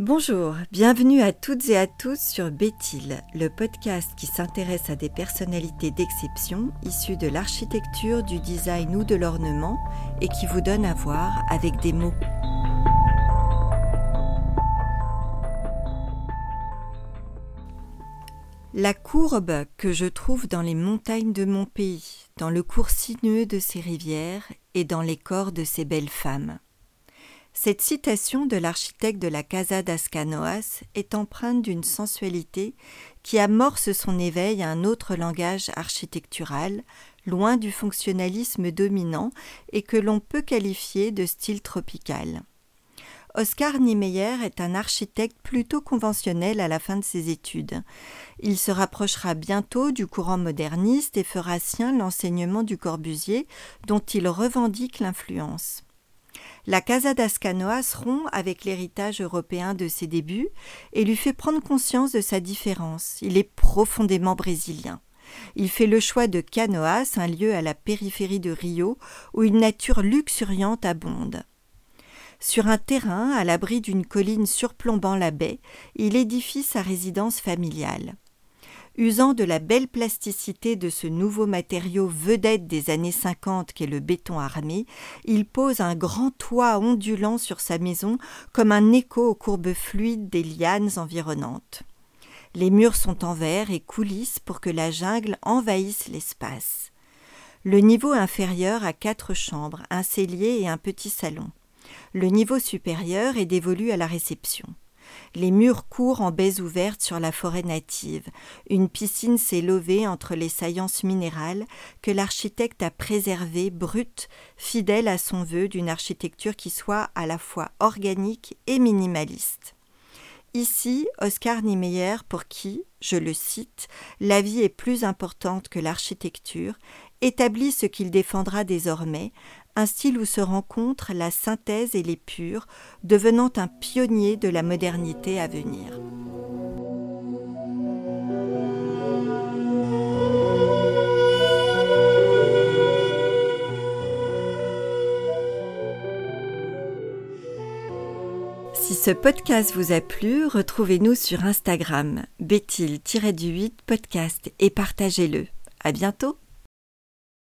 Bonjour, bienvenue à toutes et à tous sur Béthil, le podcast qui s'intéresse à des personnalités d'exception issues de l'architecture, du design ou de l'ornement et qui vous donne à voir avec des mots. La courbe que je trouve dans les montagnes de mon pays, dans le cours sinueux de ses rivières et dans les corps de ces belles femmes. Cette citation de l'architecte de la Casa das Canoas est empreinte d'une sensualité qui amorce son éveil à un autre langage architectural, loin du fonctionnalisme dominant et que l'on peut qualifier de style tropical. Oscar Niemeyer est un architecte plutôt conventionnel à la fin de ses études. Il se rapprochera bientôt du courant moderniste et fera sien l'enseignement du Corbusier, dont il revendique l'influence. La Casa das Canoas rompt avec l'héritage européen de ses débuts et lui fait prendre conscience de sa différence. Il est profondément brésilien. Il fait le choix de Canoas, un lieu à la périphérie de Rio où une nature luxuriante abonde. Sur un terrain, à l'abri d'une colline surplombant la baie, il édifie sa résidence familiale. Usant de la belle plasticité de ce nouveau matériau vedette des années 50 qu'est le béton armé, il pose un grand toit ondulant sur sa maison comme un écho aux courbes fluides des lianes environnantes. Les murs sont en verre et coulissent pour que la jungle envahisse l'espace. Le niveau inférieur a quatre chambres, un cellier et un petit salon. Le niveau supérieur est dévolu à la réception. Les murs courent en baies ouvertes sur la forêt native. Une piscine s'est levée entre les saillances minérales que l'architecte a préservées brutes, fidèles à son vœu d'une architecture qui soit à la fois organique et minimaliste. Ici, Oscar Niemeyer, pour qui, je le cite, la vie est plus importante que l'architecture, établit ce qu'il défendra désormais, un style où se rencontrent la synthèse et les purs, devenant un pionnier de la modernité à venir. Si ce podcast vous a plu, retrouvez-nous sur Instagram, béthil-du-8 podcast et partagez-le. À bientôt!